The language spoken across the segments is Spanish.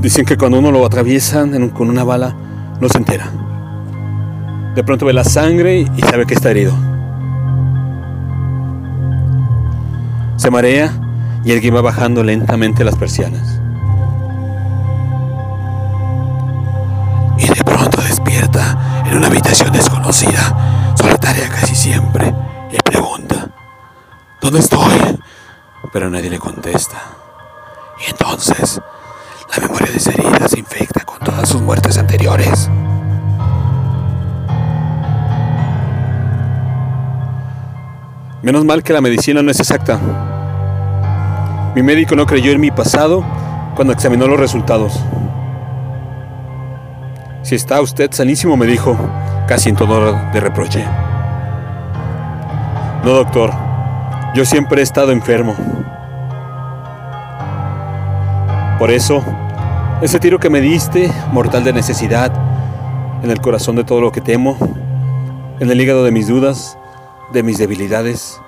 Dicen que cuando uno lo atraviesan con una bala, no se entera. De pronto ve la sangre y sabe que está herido. Se marea y alguien va bajando lentamente las persianas. Y de pronto despierta en una habitación desconocida, solitaria casi siempre, y pregunta, ¿dónde estoy? Pero nadie le contesta. Y entonces, la memoria de esa herida se infecta con todas sus muertes anteriores. Menos mal que la medicina no es exacta. Mi médico no creyó en mi pasado cuando examinó los resultados. Si está usted sanísimo, me dijo, casi en tono de reproche. No, doctor, yo siempre he estado enfermo. Por eso, ese tiro que me diste, mortal de necesidad, en el corazón de todo lo que temo, en el hígado de mis dudas, de mis debilidades,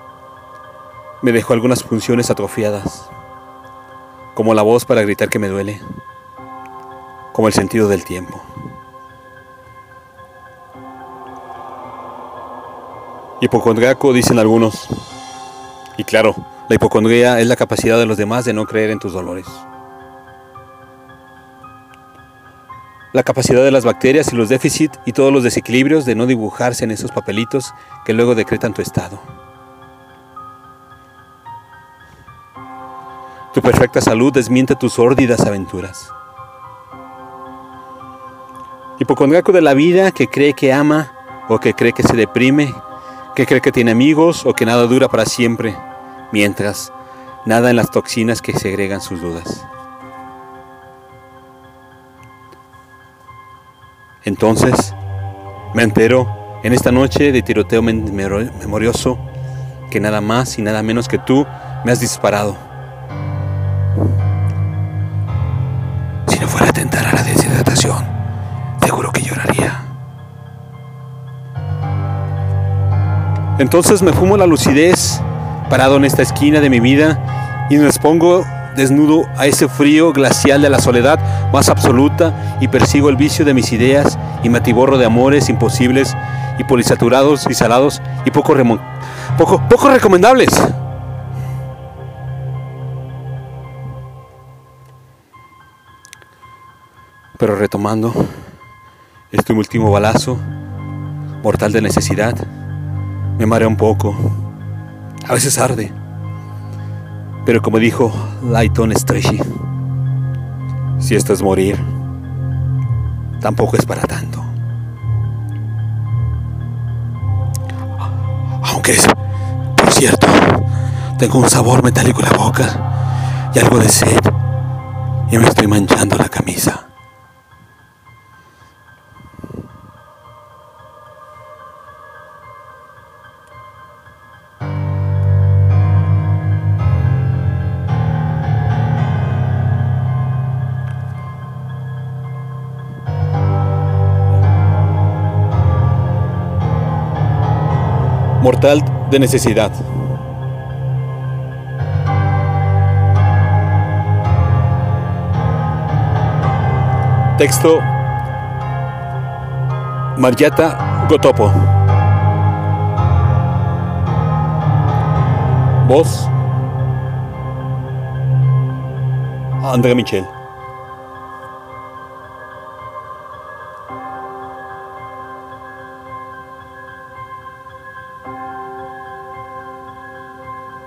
me dejó algunas funciones atrofiadas, como la voz para gritar que me duele, como el sentido del tiempo. Hipocondriaco dicen algunos. Y claro, la hipocondría es la capacidad de los demás de no creer en tus dolores. La capacidad de las bacterias y los déficits y todos los desequilibrios de no dibujarse en esos papelitos que luego decretan tu estado. Tu perfecta salud desmiente tus sórdidas aventuras. Hipocondriaco de la vida que cree que ama o que cree que se deprime, que cree que tiene amigos o que nada dura para siempre, mientras nada en las toxinas que segregan sus dudas. Entonces, me entero en esta noche de tiroteo memorioso que nada más y nada menos que tú me has disparado. Si no fuera a atentar a la deshidratación, seguro que lloraría. Entonces me fumo la lucidez, parado en esta esquina de mi vida, y me expongo desnudo a ese frío glacial de la soledad más absoluta y persigo el vicio de mis ideas y me atiborro de amores imposibles y polisaturados y salados y poco, poco, poco recomendables. Pero retomando este último balazo, mortal de necesidad, me marea un poco. A veces arde. Pero como dijo Lighton Stretchy, si esto es morir, tampoco es para tanto. Aunque es, por cierto, tengo un sabor metálico en la boca y algo de sed y me estoy manchando la camisa. Mortal de necesidad. Texto Gotopo. Voz Andrea Michel.